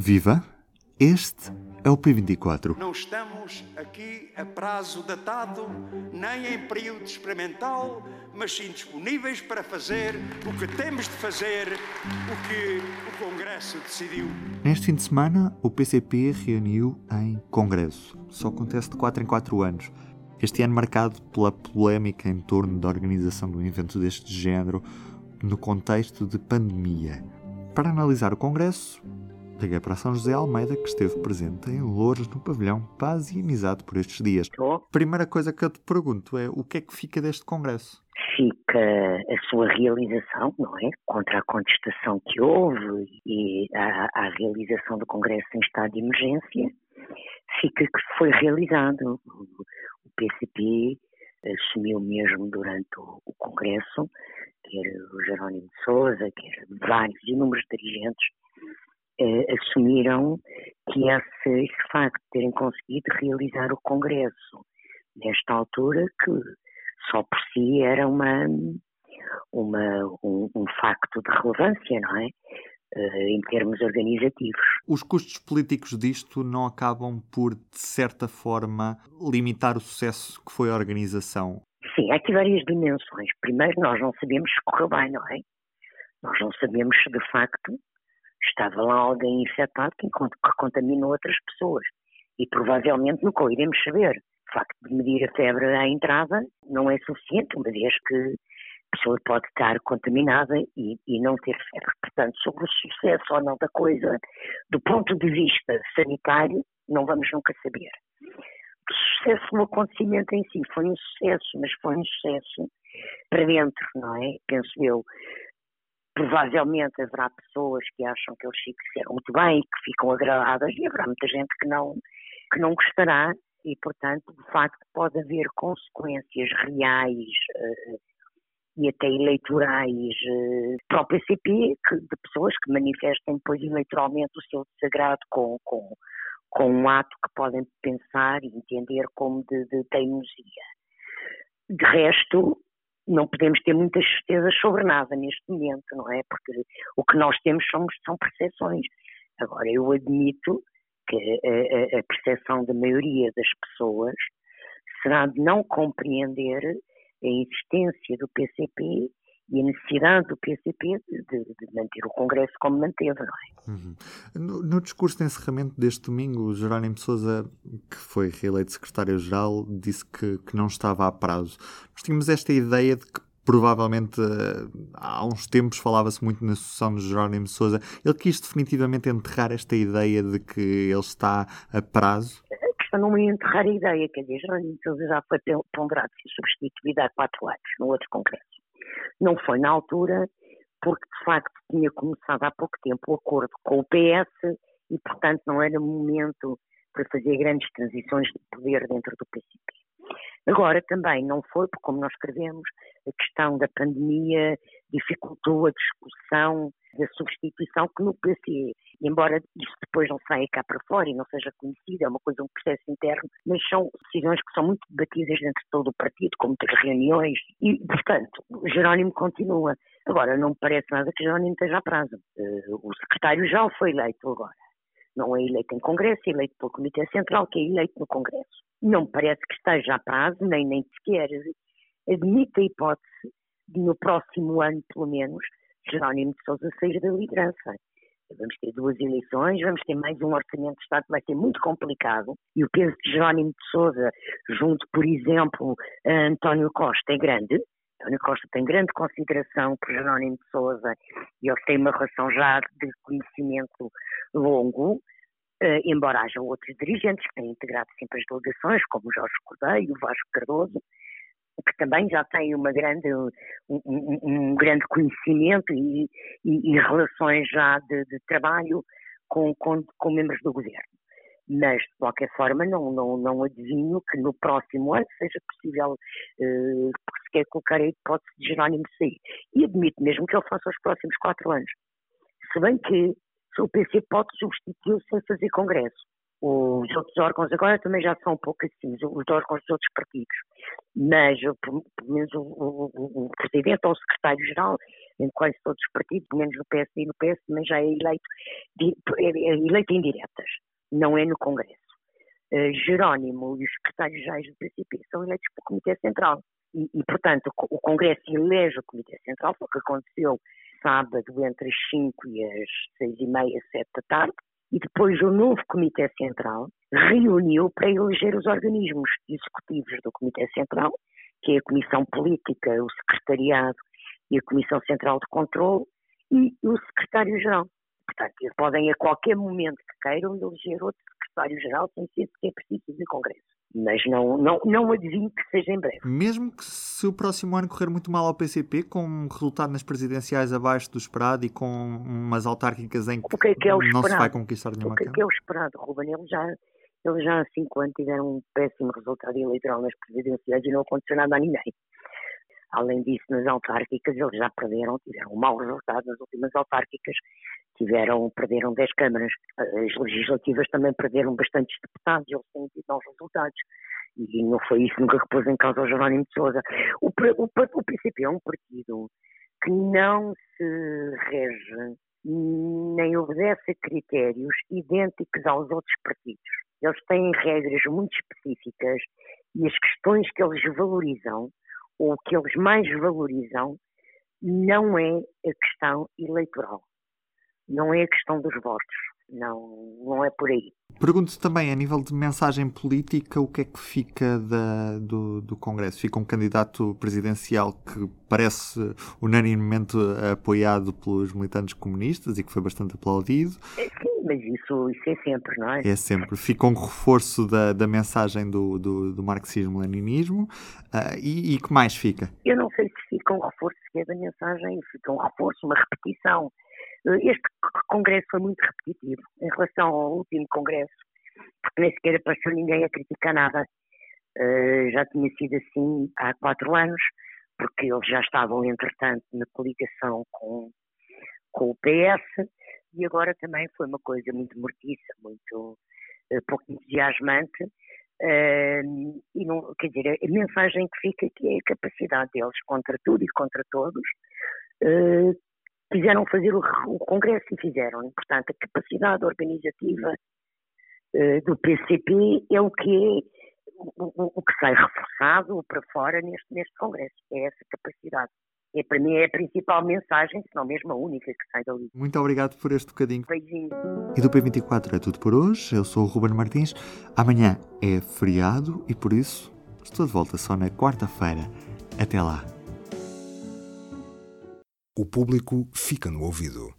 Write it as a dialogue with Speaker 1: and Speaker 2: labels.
Speaker 1: Viva! Este é o P24.
Speaker 2: Não estamos aqui a prazo datado, nem em período experimental, mas sim disponíveis para fazer o que temos de fazer, o que o Congresso decidiu.
Speaker 1: Neste fim de semana, o PCP reuniu em Congresso. Só acontece de 4 em 4 anos. Este ano marcado pela polémica em torno da organização de um evento deste género no contexto de pandemia. Para analisar o Congresso, liguei para São José Almeida, que esteve presente em Louros, no pavilhão Paz e Amizade por estes dias.
Speaker 3: Estou.
Speaker 1: Primeira coisa que eu te pergunto é o que é que fica deste Congresso?
Speaker 3: Fica a sua realização, não é? Contra a contestação que houve e a, a realização do Congresso em estado de emergência, fica que foi realizado. O PCP assumiu mesmo durante o, o Congresso, quer o Jerónimo de Souza, quer vários inúmeros dirigentes, eh, assumiram que esse, esse facto de terem conseguido realizar o Congresso nesta altura, que só por si era uma, uma, um, um facto de relevância, não é? Uh, em termos organizativos.
Speaker 1: Os custos políticos disto não acabam por, de certa forma, limitar o sucesso que foi a organização?
Speaker 3: Sim, há aqui várias dimensões. Primeiro, nós não sabemos se correu bem, não é? Nós não sabemos se, de facto, estava lá alguém infectado que, que contaminou outras pessoas. E provavelmente nunca o iremos saber. O facto de medir a febre à entrada não é suficiente, uma vez que a pessoa pode estar contaminada e, e, não ter febre. Portanto, sobre o sucesso ou não da coisa, do ponto de vista sanitário, não vamos nunca saber. O sucesso no acontecimento em si foi um sucesso, mas foi um sucesso para dentro, não é? Penso eu. Provavelmente haverá pessoas que acham que eles fizeram muito bem, que ficam agradadas, e haverá muita gente que não, que não gostará, e, portanto, de facto, pode haver consequências reais uh, e até eleitorais uh, para o PCP que, de pessoas que manifestem depois eleitoralmente o seu desagrado com, com, com um ato que podem pensar e entender como de, de teimosia. De resto, não podemos ter muitas certezas sobre nada neste momento, não é? Porque o que nós temos somos, são percepções. Agora, eu admito que a, a percepção da maioria das pessoas será de não compreender a existência do PCP e a necessidade do PCP de, de, manter o Congresso como manteve, é?
Speaker 1: Uhum. No, no, discurso de encerramento deste domingo, o Jerónimo Sousa, que foi reeleito secretário-geral, disse que, que não estava a prazo. Nós tínhamos esta ideia de que provavelmente eh, há uns tempos falava-se muito na sucessão de Jerónimo Sousa. Ele quis definitivamente enterrar esta ideia de que ele está a prazo?
Speaker 3: A questão não é enterrar a ideia, quer dizer, Jerónimo Sousa já foi ponderado ser substituído há quatro anos, no outro congresso. Não foi na altura, porque de facto tinha começado há pouco tempo o acordo com o PS e, portanto, não era momento para fazer grandes transições de poder dentro do PCP. Agora também não foi, porque como nós escrevemos, a questão da pandemia dificultou a discussão da substituição que no PC, embora isso depois não saia cá para fora e não seja conhecido, é uma coisa, um processo interno, mas são decisões que são muito debatidas dentro de todo o partido, com muitas reuniões, e, portanto, Jerónimo continua. Agora, não me parece nada que Jerónimo esteja a prazo. Uh, o secretário já foi eleito agora. Não é eleito em Congresso, é eleito pelo Comitê Central, que é eleito no Congresso. Não me parece que esteja a prazo, nem, nem sequer admite a hipótese no próximo ano, pelo menos, Jerónimo de Sousa sair da liderança. Vamos ter duas eleições, vamos ter mais um orçamento de Estado que vai ser muito complicado e o peso de Jerónimo de Sousa, junto, por exemplo, a António Costa, é grande. António Costa tem grande consideração por Jerónimo de Sousa e eles têm uma relação já de conhecimento longo, Uh, embora haja outros dirigentes que têm integrado sempre as delegações, como Jorge Cordeiro, Vasco Cardoso, que também já têm uma grande, um, um, grande conhecimento e, e, e relações já de, de trabalho com, com, com, membros do governo. Mas, de qualquer forma, não, não, não adivinho que no próximo ano seja possível uh, sequer colocar a hipótese de Jerónimo sair. E admito mesmo que ele faça os próximos quatro anos. Se bem que o PC pode substituí-lo sem fazer congresso. Os outros órgãos agora também já são um pouco assim, os órgãos dos outros partidos. Mas, pelo menos, o, o, o Presidente ou o Secretário-Geral, em quase todos os partidos, menos no PSD e no PS, também já é eleito, é, é eleito em diretas, não é no Congresso. Uh, Jerónimo e os secretários-gerais do PCP são eleitos pelo Comitê Central. E, e, portanto, o Congresso elege o Comitê Central, foi o que aconteceu sábado entre as 5 e as 6 e meia, 7 da tarde, e depois o novo Comitê Central reuniu para eleger os organismos executivos do Comitê Central, que é a Comissão Política, o Secretariado e a Comissão Central de Controlo, e o Secretário-Geral. Portanto, podem a qualquer momento que queiram eleger outro Secretário-Geral sem ser preciso de Congresso mas não, não, não adivinho que seja em breve.
Speaker 1: Mesmo que se o próximo ano correr muito mal ao PCP, com um resultado nas presidenciais abaixo do esperado e com umas autárquicas em que, que, é que é não se vai conquistar nenhuma
Speaker 3: O que é, que é o esperado, Ruben? Ele já, ele já há cinco anos tiveram um péssimo resultado eleitoral nas presidenciais e não aconteceu nada a ninguém. Além disso, nas autárquicas eles já perderam, tiveram um mau resultado nas últimas autárquicas, tiveram, perderam 10 câmaras. As legislativas também perderam bastantes deputados, eles têm tido maus resultados. E não foi isso nunca que pôs em causa o Jerónimo de Sousa. O, o, o PCP é um partido que não se rege nem obedece a critérios idênticos aos outros partidos. Eles têm regras muito específicas e as questões que eles valorizam ou que eles mais valorizam não é a questão eleitoral, não é a questão dos votos, não, não é por aí.
Speaker 1: Pergunto também, a nível de mensagem política, o que é que fica da, do, do Congresso? Fica um candidato presidencial que parece unanimemente apoiado pelos militantes comunistas e que foi bastante aplaudido.
Speaker 3: Mas isso, isso é sempre, não é?
Speaker 1: É sempre. Fica um reforço da, da mensagem do, do, do marxismo-leninismo. Uh, e, e que mais fica?
Speaker 3: Eu não sei se fica um reforço sequer da mensagem, fica um reforço, uma repetição. Uh, este congresso foi muito repetitivo em relação ao último congresso, porque nem sequer apareceu ninguém a criticar nada. Uh, já tinha sido assim há quatro anos, porque eles já estavam, entretanto, na coligação com, com o PS, e agora também foi uma coisa muito mortiça, muito uh, pouco entusiasmante, uh, e não, quer dizer, a mensagem que fica aqui é a capacidade deles contra tudo e contra todos, uh, quiseram fazer o, o, Congresso e fizeram, portanto a capacidade organizativa do PCP é o que é o, o, que sai reforçado para fora neste, neste Congresso, é essa capacidade é, para mim é a principal mensagem, se não mesmo a única que sai dali.
Speaker 1: Muito obrigado por este bocadinho.
Speaker 3: Beijinho.
Speaker 1: E do P24 é tudo por hoje. Eu sou o Ruben Martins. Amanhã é feriado e por isso estou de volta só na quarta-feira. Até lá.
Speaker 4: O público fica no ouvido.